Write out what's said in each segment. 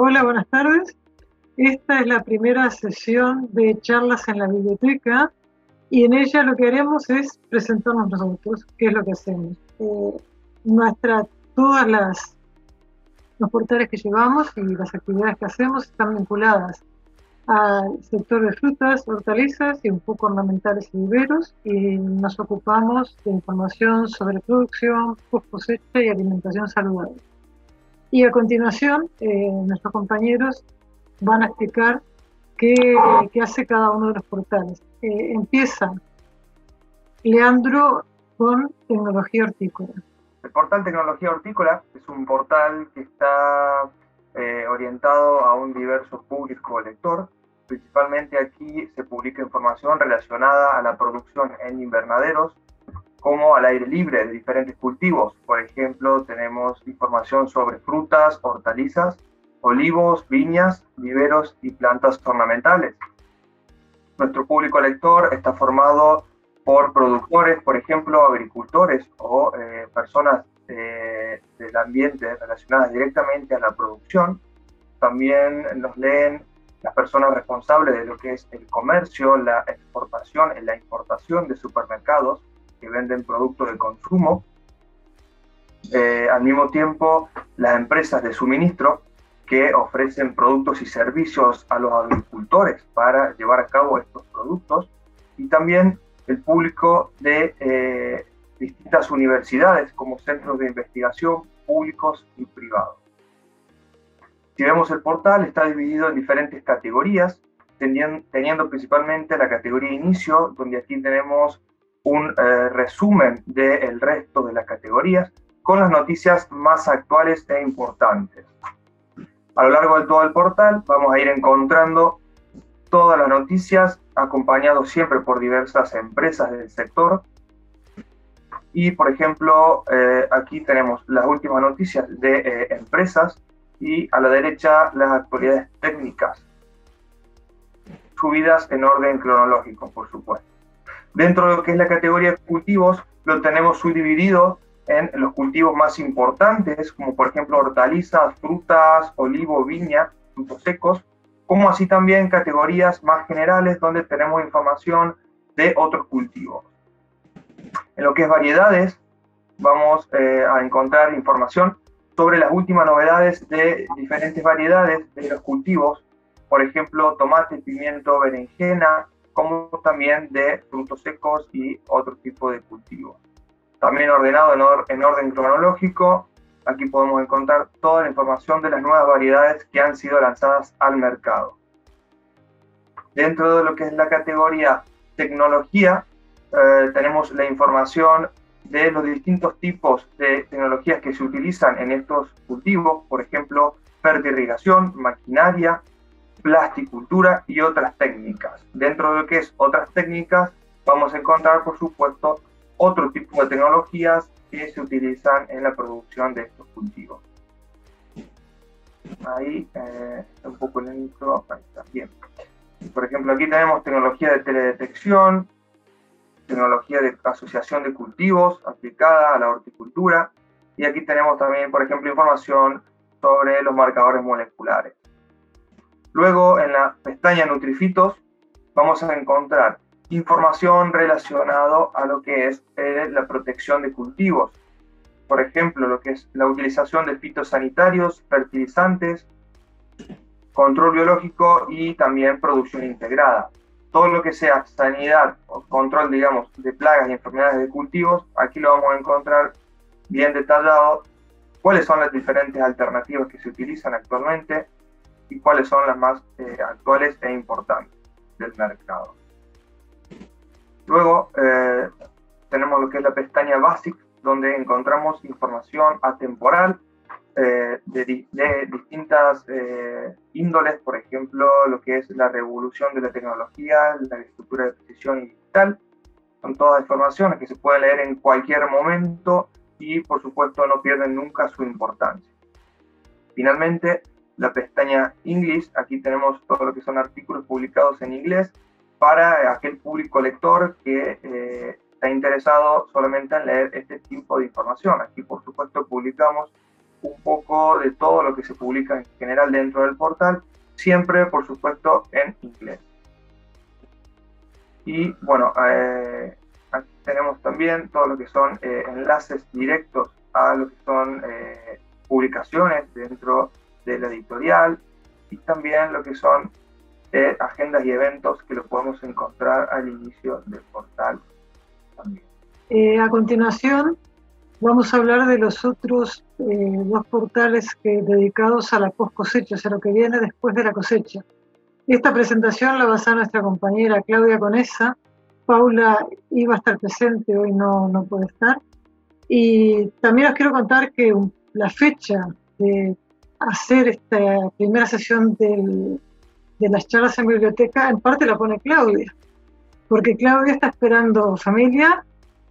hola, buenas tardes. Esta es la primera sesión de charlas en la biblioteca y en ella lo que haremos es presentarnos nosotros, qué es lo que hacemos. Eh, nuestra, todas las los portales que llevamos y las actividades que hacemos están vinculadas al sector de frutas, hortalizas y un poco ornamentales y viveros y nos ocupamos de información sobre producción, post cosecha y alimentación saludable. Y a continuación, eh, nuestros compañeros van a explicar qué, hace cada uno de los portales. Eh, empieza Leandro con tecnología hortícola. El portal Tecnología Hortícola es un portal que está eh, orientado a un diverso público lector. Principalmente aquí se publica información relacionada a la producción en invernaderos, como al aire libre de diferentes cultivos. Por ejemplo, tenemos información sobre frutas, hortalizas, olivos, viñas, viveros y plantas ornamentales. Nuestro público lector está formado por productores, por ejemplo, agricultores o eh, personas eh, del ambiente relacionadas directamente a la producción. También nos leen las personas responsables de lo que es el comercio, la exportación y la importación de supermercados que venden productos de consumo. Eh, al mismo tiempo, las empresas de suministro que ofrecen productos y servicios a los agricultores para llevar a cabo estos productos. Y también el público de eh, distintas universidades como centros de investigación públicos y privados. Si vemos el portal, está dividido en diferentes categorías, teniendo, principalmente la categoría inicio, donde aquí tenemos un eh, resumen del resto de las categorías con las noticias más actuales e importantes. A lo largo de todo el portal vamos a ir encontrando todas las noticias, acompañado siempre por diversas empresas del sector. Y, por ejemplo, eh, aquí tenemos las últimas noticias de eh, empresas y a la derecha las actualidades técnicas, subidas en orden cronológico, por supuesto. Dentro de lo que es la categoría de cultivos, lo tenemos subdividido en los cultivos más importantes, como por ejemplo hortalizas, frutas, olivo, viña, frutos secos, como así también categorías más generales donde tenemos información de otros cultivos. En lo que es variedades, vamos eh, a encontrar información sobre las últimas novedades de diferentes variedades de los cultivos, por ejemplo, tomate, pimiento, berenjena, como también de frutos secos y otro tipo de cultivos. También ordenado en orden cronológico, Aquí podemos encontrar toda la información de las nuevas variedades que han sido lanzadas al mercado. Dentro de lo que es la categoría tecnología, eh, tenemos la información de los distintos tipos de tecnologías que se utilizan en estos cultivos, por ejemplo, fertirrigación, maquinaria, plasticultura y otras técnicas. Dentro de lo que es otras técnicas, vamos a encontrar, por supuesto, otro tipo de tecnologías que se utilizan en la producción de estos cultivos. Ahí eh, está un poco lento, ahí está bien. Por ejemplo, aquí tenemos tecnología de teledetección, tecnología de asociación de cultivos aplicada a la horticultura, y aquí tenemos también, por ejemplo, información sobre los marcadores moleculares. Luego, en la pestaña Nutrifitos, vamos a encontrar información relacionada a lo que es eh, la protección de cultivos. Por ejemplo, lo que es la utilización de fitosanitarios, fertilizantes, control biológico y también producción integrada. Todo lo que sea sanidad o control, digamos, de plagas y enfermedades de cultivos, aquí lo vamos a encontrar bien detallado cuáles son las diferentes alternativas que se utilizan actualmente y cuáles son las más eh, actuales e importantes del mercado. Luego eh, tenemos lo que es la pestaña Basic, donde encontramos información atemporal eh, de, distintas eh, índoles, por ejemplo, lo que es la revolución de la tecnología, la agricultura de precisión y digital. Son todas informaciones que se pueden leer en cualquier momento y, por supuesto, no pierden nunca su importancia. Finalmente, la pestaña English, aquí tenemos todo lo que son artículos publicados en inglés para aquel público lector que eh, está interesado solamente en leer este tipo de información. Aquí, por supuesto, publicamos un poco de todo lo que se publica en general dentro del portal, siempre por supuesto en inglés. Y bueno, eh, aquí tenemos también todo lo que son eh, enlaces directos a lo que son publicaciones dentro de la editorial y también lo que son agendas y eventos que lo podemos encontrar al inicio del portal también. a continuación vamos a hablar de los otros dos portales que, dedicados a la post cosecha, o sea, lo que viene después de la cosecha. Esta presentación la va a hacer nuestra compañera Claudia Conesa. Paula iba a estar presente, hoy no, no puede estar. Y también os quiero contar que la fecha de hacer esta primera sesión de las charlas en biblioteca, en parte la pone Claudia, porque Claudia está esperando familia,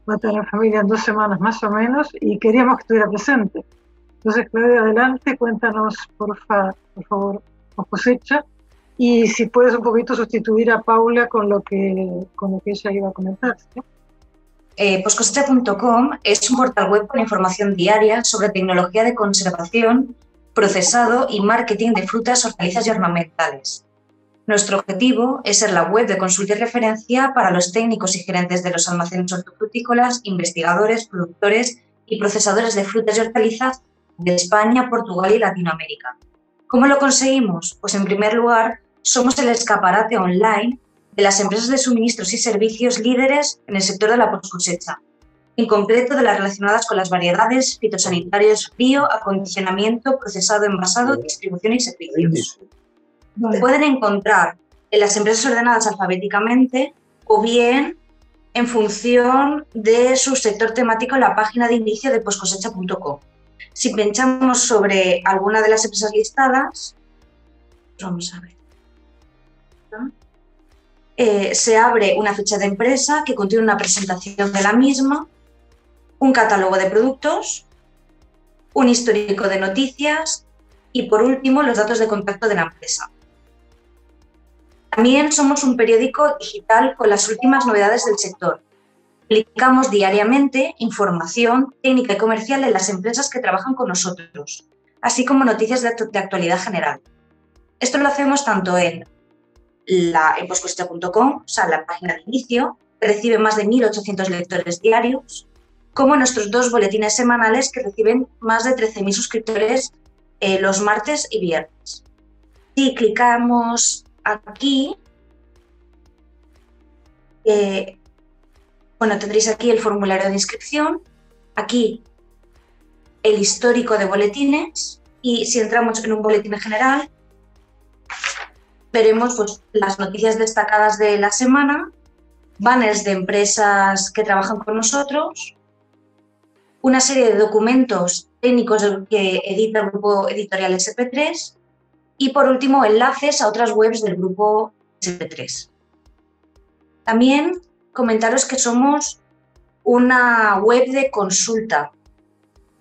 va a tener familia en dos semanas más o menos, y queríamos que estuviera presente. Entonces, Claudia, adelante, cuéntanos, por, por favor, os cosecha y si puedes un poquito sustituir a Paula con lo que, con lo que ella iba a comentar. Eh, poscosecha.com es un portal web con información diaria sobre tecnología de conservación, procesado y marketing de frutas, hortalizas y ornamentales. Nuestro objetivo es ser la web de consulta y referencia para los técnicos y gerentes de los almacenes hortofrutícolas, investigadores, productores y procesadores de frutas y hortalizas de España, Portugal y Latinoamérica. ¿Cómo lo conseguimos? Pues en primer lugar, somos el escaparate online de las empresas de suministros y servicios líderes en el sector de la post cosecha, en concreto de las relacionadas con las variedades, fitosanitarios, frío, acondicionamiento, procesado, envasado, distribución y servicios. Pueden encontrar en las empresas ordenadas alfabéticamente o bien en función de su sector temático en la página de inicio de poscosecha.com. Si pinchamos sobre alguna de las empresas listadas, vamos a ver. Eh, se abre una ficha de empresa que contiene una presentación de la misma, un catálogo de productos, un histórico de noticias y por último los datos de contacto de la empresa. También somos un periódico digital con las últimas novedades del sector. Publicamos diariamente información técnica y comercial en las empresas que trabajan con nosotros, así como noticias de, actualidad general. Esto lo hacemos tanto en la en o sea, la página de inicio, que recibe más de 1.800 lectores diarios, como nuestros dos boletines semanales que reciben más de 13.000 suscriptores eh, los martes y viernes. Si clicamos aquí, eh, bueno, tendréis aquí el formulario de inscripción, aquí el histórico de boletines y si entramos en un boletín general, veremos pues, las noticias destacadas de la semana, banners de empresas que trabajan con nosotros, una serie de documentos técnicos que edita el grupo editorial SP3 y por último enlaces a otras webs del grupo SP3. También comentaros que somos una web de consulta.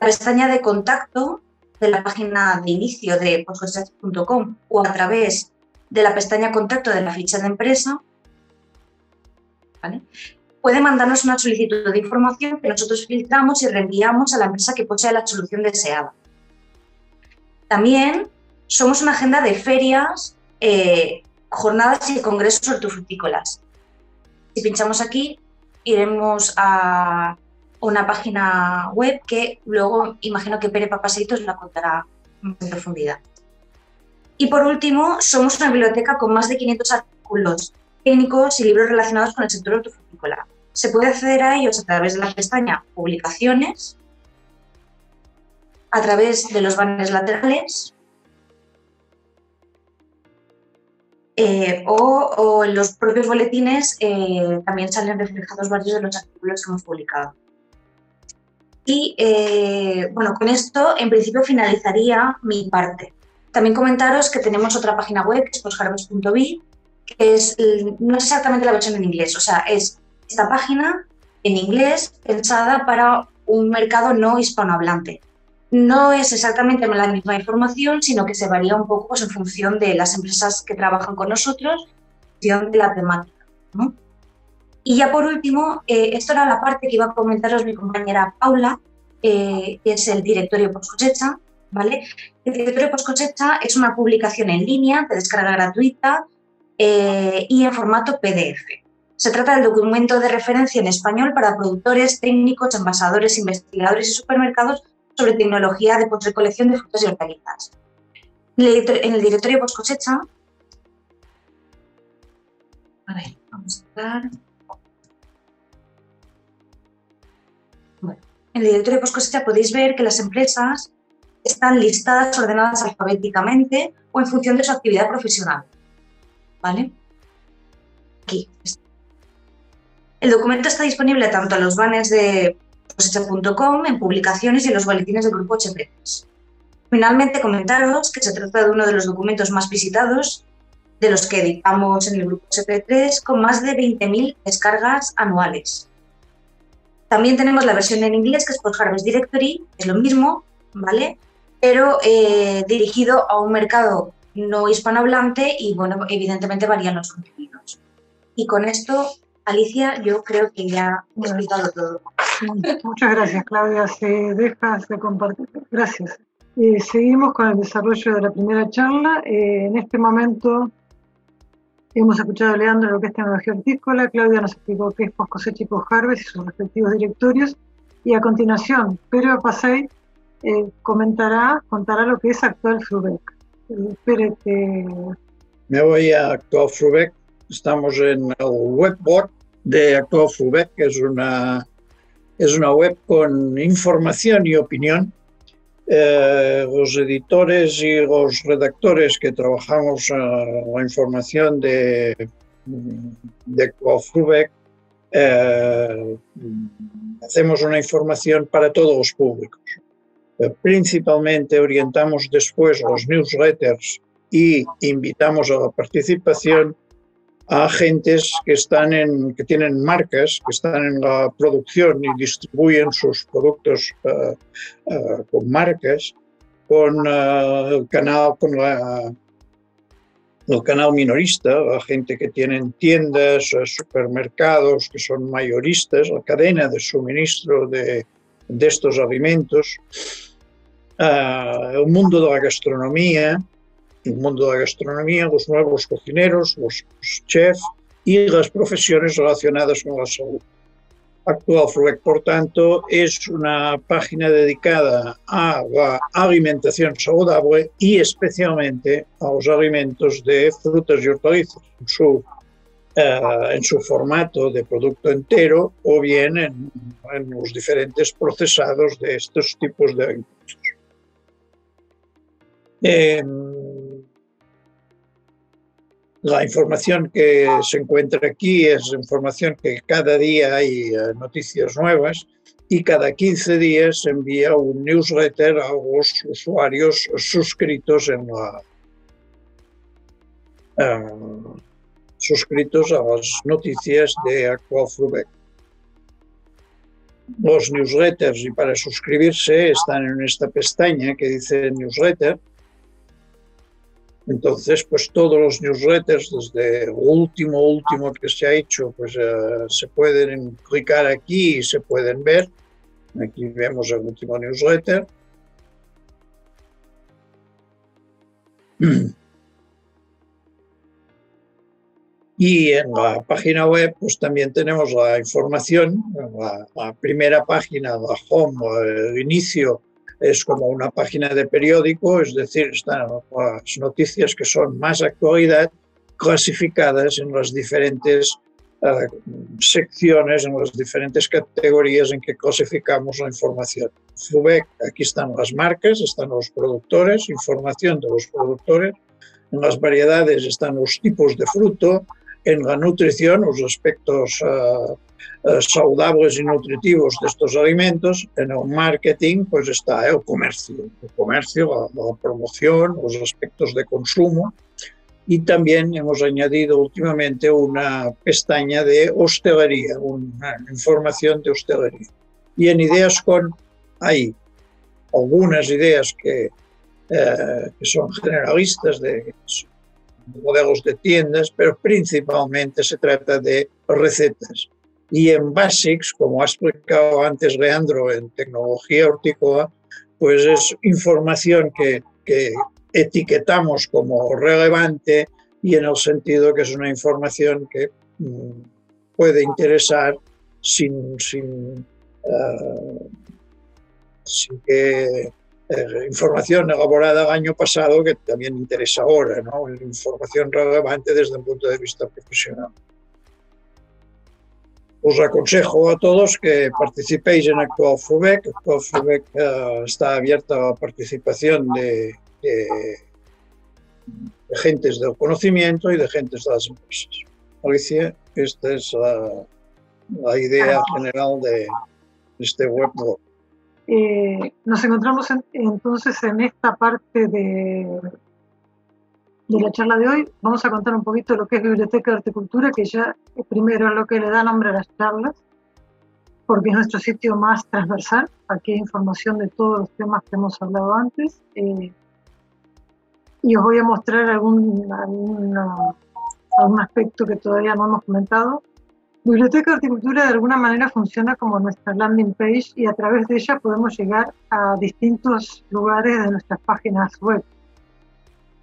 La pestaña de contacto de la página de inicio de postcosech.com o a través de la pestaña Contacto de la ficha de empresa, puede mandarnos una solicitud de información que nosotros filtramos y reenviamos a la empresa que posee la solución deseada. También somos una agenda de ferias, eh, jornadas y congresos hortofrutícolas. Si pinchamos aquí, iremos a una página web que luego imagino que Pere Papaseitos la contará en profundidad. Y por último, somos una biblioteca con más de 500 artículos técnicos y libros relacionados con el sector hortofrutícola. Se puede acceder a ellos a través de la pestaña Publicaciones, a través de los banners laterales eh, o, en los propios boletines eh, también salen reflejados varios de los artículos que hemos publicado. Y eh, bueno, con esto en principio finalizaría mi parte. También comentaros que tenemos otra página web, que es postharvest.bi, que es, no es exactamente la versión en inglés, o sea, es esta página en inglés pensada para un mercado no hispanohablante. No es exactamente la misma información, sino que se varía un poco pues, en función de las empresas que trabajan con nosotros, en función de la temática. Y ya por último, eh, esto era la parte que iba a comentaros mi compañera Paula, eh, que es el directorio post cosecha, ¿vale? El directorio post cosecha es una publicación en línea de descarga gratuita eh, y en formato PDF. Se trata del documento de referencia en español para productores, técnicos, envasadores, investigadores y supermercados sobre tecnología de post-recolección de frutas y hortalizas. En el directorio post cosecha, vamos a en el directorio post cosecha podéis ver que las empresas están listadas, ordenadas alfabéticamente o en función de su actividad profesional. ¿Vale? El documento está disponible tanto en los banners de cosecha.com, en publicaciones y en los boletines del grupo HP3. Finalmente, comentaros que se trata de uno de los documentos más visitados de los que editamos en el grupo HP3 con más de 20.000 descargas anuales. También tenemos la versión en inglés que es por Harvest Directory, es lo mismo, ¿vale? Pero eh, dirigido a un mercado no hispanohablante y, bueno, evidentemente varían los contenidos. Y con esto, Alicia, yo creo que ya he explicado todo. Muchas gracias, Claudia. Se dejas de compartir. Gracias. Eh, seguimos con el desarrollo de la primera charla. Eh, en este momento hemos escuchado a Leandro lo que es tecnología hortícola, Claudia nos explicó qué es post cosecha y post harvest y sus respectivos directorios. Y a continuación, Pedro Pasey eh, comentará, contará lo que es Actual Frubec. Me voy a Actual Frubec. Estamos en el webboard de Actual que es una es una web con información y opinión. Eh, los editores y los redactores que trabajamos la información de, de eh, hacemos una información para todos los públicos. Eh, principalmente orientamos después los newsletters y invitamos a la participación a agentes que, están en, que tienen marcas, que están en la producción y distribuyen sus productos uh, uh, con marcas, con uh, el canal, con la, el canal minorista, la gente que tienen tiendas, supermercados, que son mayoristas, la cadena de suministro de, de estos alimentos, el mundo de la gastronomía, el mundo de la gastronomía, los nuevos cocineros, los chefs y las profesiones relacionadas con la salud. Actual Frubec, por tanto, es una página dedicada a la alimentación saludable y especialmente a los alimentos de frutas y hortalizas, en su, eh, en su formato de producto entero o bien en, en los diferentes procesados de estos tipos de alimentos. Eh, la información que se encuentra aquí es información que cada día hay eh, noticias nuevas y cada 15 días se envía un newsletter a los usuarios suscritos en la uh, suscritos a las noticias de Actual. Los newsletters y para suscribirse están en esta pestaña que dice newsletter entonces, pues todos los newsletters, desde último, último que se ha hecho, pues uh, se pueden clicar aquí y se pueden ver. Aquí vemos el último newsletter. Y en la página web pues también tenemos la información, la, la primera página, la home, el inicio es como una página de periódico, es decir, están las noticias que son más actualidad clasificadas en las diferentes uh, secciones, en las diferentes categorías en que clasificamos la información. FUBEC, aquí están las marcas, están los productores, información de los productores, en las variedades están los tipos de fruto, en la nutrición, los aspectos uh, y nutritivos de estos alimentos, en el marketing pues está el comercio, el comercio, la, la promoción, los aspectos de consumo. Y también hemos añadido últimamente una pestaña de hostelería, una información de hostelería. Y en Ideas con hay algunas ideas que, eh, que son generalistas de modelos de tiendas, pero principalmente se trata de recetas. Y en Basics, como ha explicado antes Leandro en tecnología hortícola, pues es información que, que etiquetamos como relevante y en el sentido que es una información que mm, puede interesar sin, sin, uh, sin que eh, información elaborada el año pasado que también interesa ahora, ¿no? información relevante desde un punto de vista profesional. Os aconsejo a todos que participéis en Actual FUBEC. Actual FUBEC uh, está abierta a la participación de, de, de, gentes del conocimiento y de gentes de las empresas. Alicia, esta es la, la idea general de este webbook. Eh, nos encontramos en, entonces en esta parte de, la charla de hoy. Vamos a contar un poquito lo que es Biblioteca de Horticultura, que ya primero es lo que le da nombre a las charlas, porque es nuestro sitio más transversal. Aquí hay información de todos los temas que hemos hablado antes. Eh, y os voy a mostrar algún aspecto que todavía no hemos comentado. Biblioteca de Horticultura de alguna manera funciona como nuestra landing page y a través de ella podemos llegar a distintos lugares de nuestras páginas web.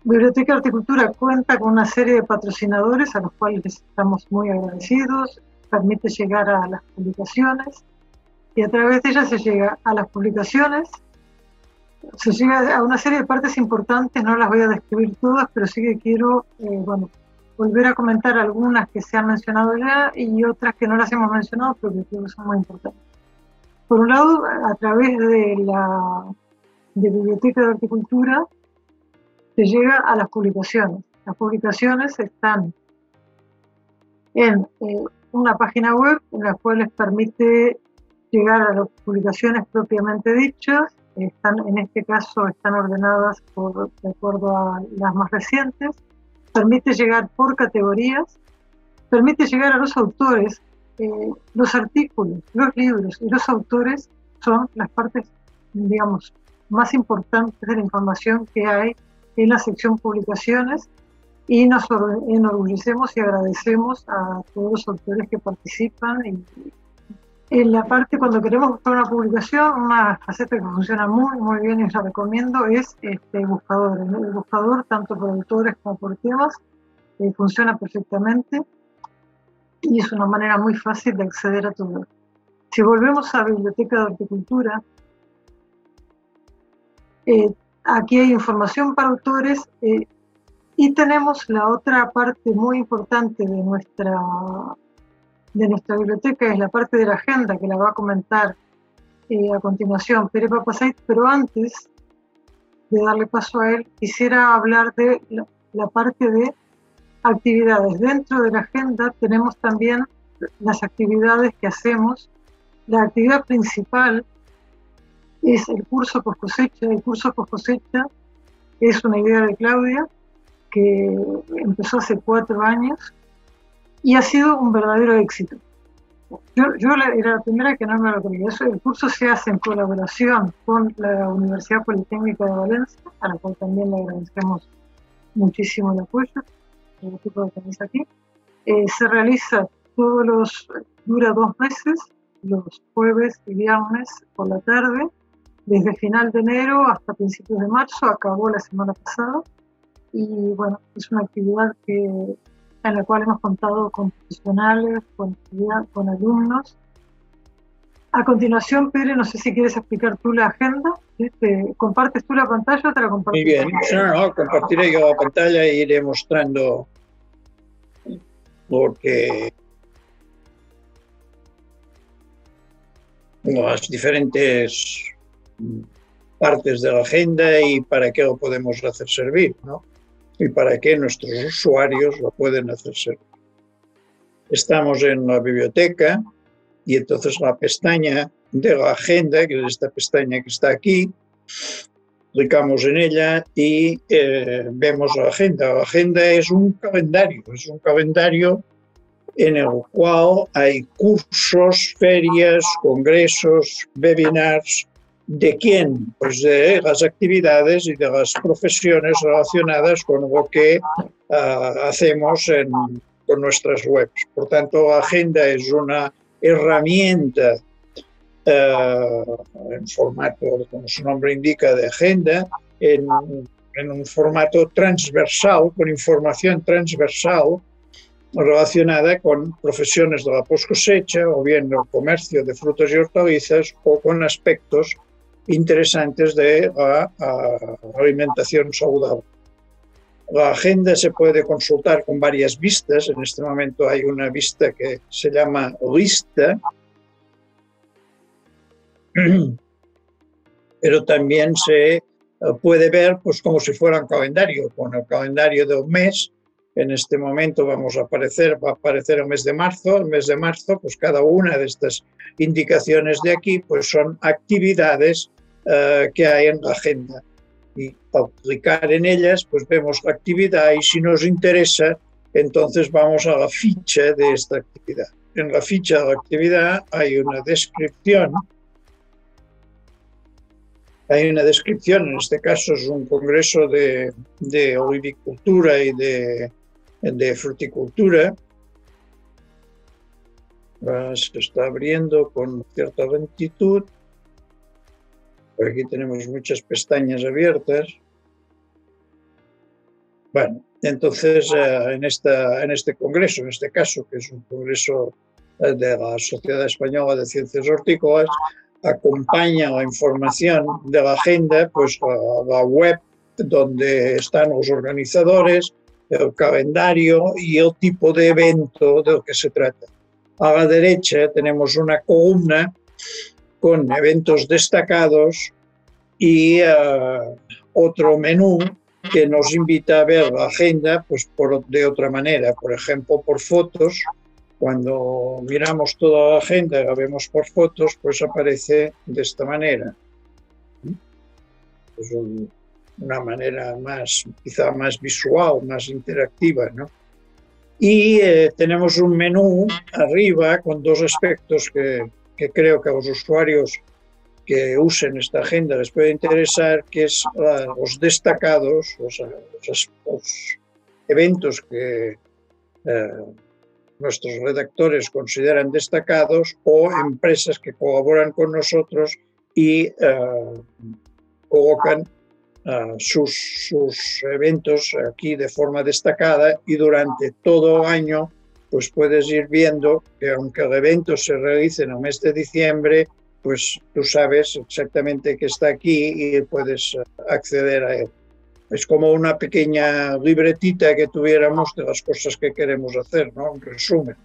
Biblioteca de Horticultura cuenta con una serie de patrocinadores a los cuales estamos muy agradecidos, permite llegar a las publicaciones y a través de ella se llega a las publicaciones, se llega a una serie de partes importantes, no las voy a describir todas, pero sí que quiero, eh, bueno, volver a comentar algunas que se han mencionado ya y otras que no las hemos mencionado, pero que creo que son muy importantes. Por un lado, a través de la de Biblioteca de Horticultura, se llega a las publicaciones. Las publicaciones están en eh, una página web en la cual les permite llegar a las publicaciones propiamente dichas. Están, en este caso están ordenadas de acuerdo a las más recientes permite llegar por categorías, permite llegar a los autores. Eh, los artículos, los libros y los autores son las partes, digamos, más importantes de la información que hay en la sección publicaciones y nos enorgullecemos y agradecemos a todos los autores que participan y, en la parte cuando queremos buscar una publicación, una faceta que funciona muy, muy bien y os la recomiendo es este buscador. El buscador, tanto por autores como por temas, eh, funciona perfectamente y es una manera muy fácil de acceder a tu. Si volvemos a Biblioteca de Horticultura, eh, aquí hay información para autores eh, y tenemos la otra parte muy importante de nuestra de nuestra biblioteca es la parte de la agenda que la va a comentar eh, a continuación Pere Papasait, pero antes de darle paso a él, quisiera hablar de la, la, parte de actividades. Dentro de la agenda tenemos también las actividades que hacemos. La actividad principal es el curso post cosecha. El curso post cosecha es una idea de Claudia que empezó hace cuatro años y ha sido un verdadero éxito. Yo, yo era la primera que no me lo creía. el curso se hace en colaboración con la Universidad Politécnica de Valencia, a la cual también le agradecemos muchísimo el apoyo, el equipo que tenéis aquí. Eh, se realiza todos los, dura dos meses, los jueves y viernes por la tarde, desde final de enero hasta principios de marzo, acabó la semana pasada. Y bueno, es una actividad que en la cual hemos contado con profesionales, con, con alumnos. A continuación, Pere, no sé si quieres explicar tú la agenda. ¿Te ¿Compartes tú la pantalla o te la comparto? Muy bien, no, no, compartiré yo la pantalla e iré mostrando porque las diferentes partes de la agenda y para qué lo podemos hacer servir, ¿no? Y para qué nuestros usuarios lo pueden hacer servir. Estamos en la biblioteca y entonces la pestaña de la agenda, que es esta pestaña que está aquí, clicamos en ella y eh, vemos la agenda. La agenda es un calendario, es un calendario en el cual hay cursos, ferias, congresos, webinars, ¿De quién? Pues de las actividades y de las profesiones relacionadas con lo que uh, hacemos en, con nuestras webs. Por tanto, la agenda es una herramienta eh, en formato, como su nombre indica, de agenda, en, un formato transversal, con información transversal relacionada con profesiones de la post cosecha o bien el comercio de frutas y hortalizas o con aspectos interesantes de la, alimentación saludable. La agenda se puede consultar con varias vistas. En este momento hay una vista que se llama lista, pero también se eh, puede ver pues, como si fuera un calendario, con el calendario de un mes en este momento vamos a aparecer, va a aparecer el mes de marzo. El mes de marzo, pues cada una de estas indicaciones de aquí, pues son actividades eh, que hay en la agenda. Y al clicar en ellas, pues vemos la actividad y si nos interesa, entonces vamos a la ficha de esta actividad. En la ficha de la actividad hay una descripción. Hay una descripción, en este caso es un congreso de, de olivicultura y de de fruticultura se está abriendo con cierta lentitud. Por aquí tenemos muchas pestañas abiertas. Bueno, entonces eh, en, esta, en este congreso, en este caso, que es un congreso eh, de la Sociedad Española de Ciencias Hortícolas, acompaña la información de la agenda, pues a la web donde están los organizadores, el calendario y el tipo de evento de lo que se trata. A la derecha tenemos una columna con eventos destacados y eh, otro menú que nos invita a ver la agenda pues por, de otra manera, por ejemplo, por fotos. Cuando miramos toda la agenda y la vemos por fotos, pues aparece de esta manera. Es un, una manera más, quizá más visual, más interactiva, ¿no? Y eh, tenemos un menú arriba con dos aspectos que, que, creo que a los usuarios que usen esta agenda les puede interesar, que es los destacados, los, los, eventos que eh, nuestros redactores consideran destacados o empresas que colaboran con nosotros y eh, colocan sus, sus, eventos aquí de forma destacada y durante todo año pues puedes ir viendo que aunque el evento se realice en el mes de diciembre, pues tú sabes exactamente que está aquí y puedes eh, acceder a él. Es como una pequeña libretita que tuviéramos de las cosas que queremos hacer, ¿no? Un resumen.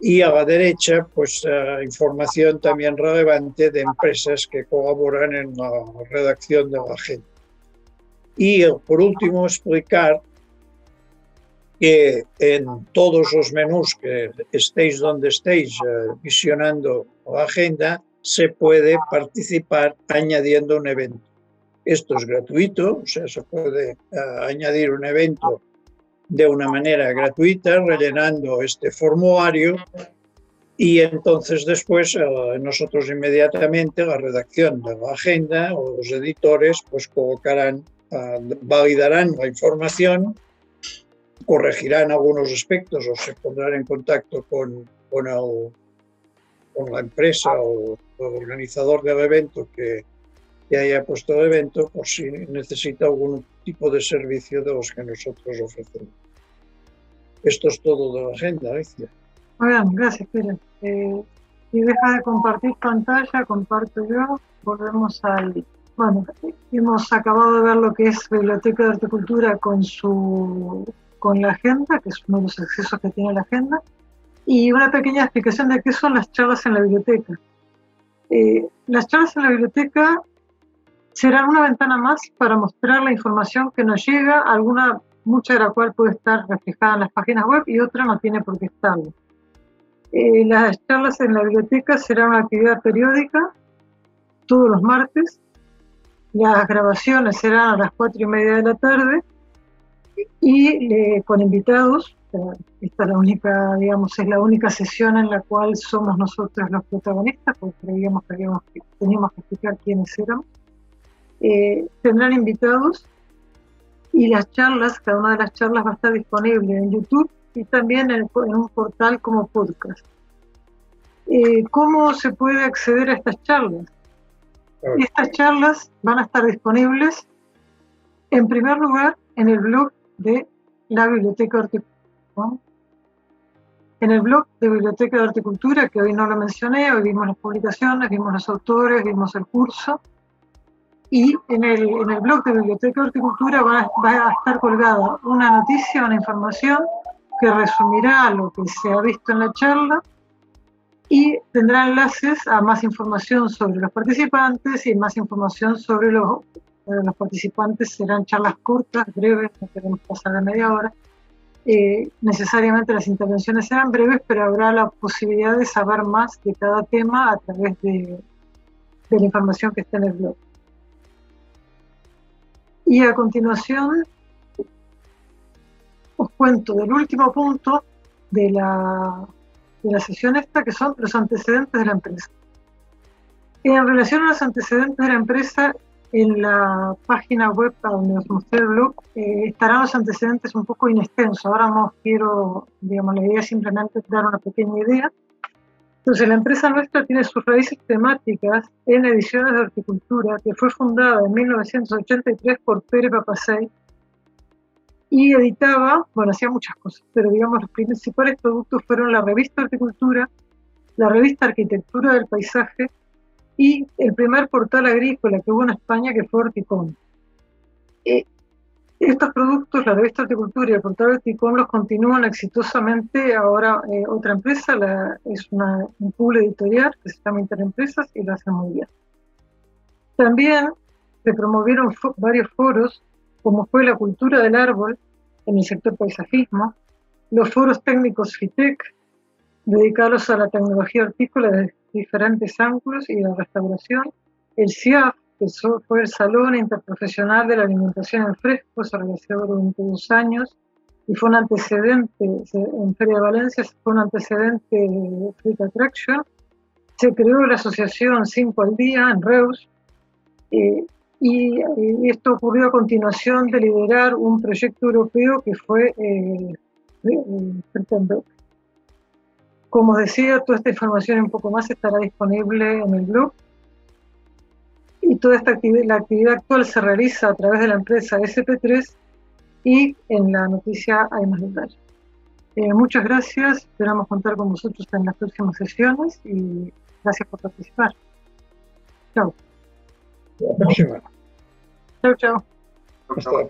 Y a la derecha, pues uh, información también relevante de empresas que colaboran en la redacción de la agenda. Y por último, explicar que en todos los menús que estéis donde estéis eh, visionando la agenda, se puede participar añadiendo un evento. Esto es gratuito, o sea, se puede eh, añadir un evento de una manera gratuita, rellenando este formulario y entonces después eh, nosotros inmediatamente, la redacción de la agenda o los editores, pues colocarán validarán la información, corregirán algunos aspectos o se pondrán en contacto con, con, con la empresa o el organizador del evento que, que haya puesto el evento por si necesita algún tipo de servicio de los que nosotros ofrecemos. Esto es todo de la agenda, Alicia. Muy gracias, Pérez. Eh, si deja de compartir pantalla, comparto yo, volvemos al bueno, hemos acabado de ver lo que es Biblioteca de Horticultura con, su, con la agenda, que es uno de los accesos que tiene la agenda, y una pequeña explicación de qué son las charlas en la biblioteca. Eh, las charlas en la biblioteca serán una ventana más para mostrar la información que nos llega, alguna, mucha de la cual puede estar reflejada en las páginas web y otra no tiene por qué estarlo. Eh, las charlas en la biblioteca serán una actividad periódica todos los martes las grabaciones serán a las cuatro y media de la tarde y eh, con invitados. Esta es la única, digamos, es la única sesión en la cual somos nosotros los protagonistas, porque creíamos que, teníamos que explicar quiénes éramos. Eh, tendrán invitados y las charlas, cada una de las charlas va a estar disponible en YouTube y también en, en un portal como podcast. Eh, ¿Cómo se puede acceder a estas charlas? Estas charlas van a estar disponibles, en primer lugar, en el blog de la Biblioteca de Horticultura. En el blog de Biblioteca de Horticultura, que hoy no lo mencioné, hoy vimos las publicaciones, vimos los autores, vimos el curso. Y en el, en el blog de Biblioteca de Horticultura va, va a estar colgada una noticia, una información que resumirá lo que se ha visto en la charla y tendrá enlaces a más información sobre los participantes y más información sobre los, los participantes. Serán charlas cortas, breves, no queremos pasar de media hora. Eh, necesariamente las intervenciones serán breves, pero habrá la posibilidad de saber más de cada tema a través de, de la información que está en el blog. Y a continuación os cuento del último punto de la de la sesión esta, que son los antecedentes de la empresa. En relación a los antecedentes de la empresa, en la página web donde os mostré el blog, eh, estarán los antecedentes un poco inextensos. Ahora no quiero, digamos, la idea es simplemente dar una pequeña idea. Entonces, la empresa nuestra tiene sus raíces temáticas en Ediciones de Horticultura, que fue fundada en 1983 por Pere Papasei, y editaba, bueno, hacía muchas cosas, pero digamos los principales productos fueron la revista Horticultura, la revista Arquitectura del Paisaje y el primer portal agrícola que hubo en España que fue Horticón. Eh, estos productos, la revista Horticultura y el portal Horticón, los continúan exitosamente ahora eh, otra empresa, la, es una, un pool editorial que se llama Interempresas y lo hace muy bien. También se promovieron varios foros como fue la cultura del árbol en el sector paisajismo, los foros técnicos FITEC, dedicados a la tecnología hortícola de diferentes ángulos y la restauración, el CIAF, que fue el Salón Interprofesional de la Alimentación en Fresco, se realizó durante dos años y fue un antecedente, en Feria de Valencia fue un antecedente de Fruit Attraction. Se creó la asociación 5 al Día en Reus, eh, y, esto ocurrió a continuación de liderar un proyecto europeo que fue eh, Como decía, toda esta información y un poco más estará disponible en el blog. Y toda esta la actividad actual se realiza a través de la empresa SP3 y en la noticia hay más detalles. Eh, muchas gracias, esperamos contar con vosotros en las próximas sesiones y gracias por participar. Chao. Hasta la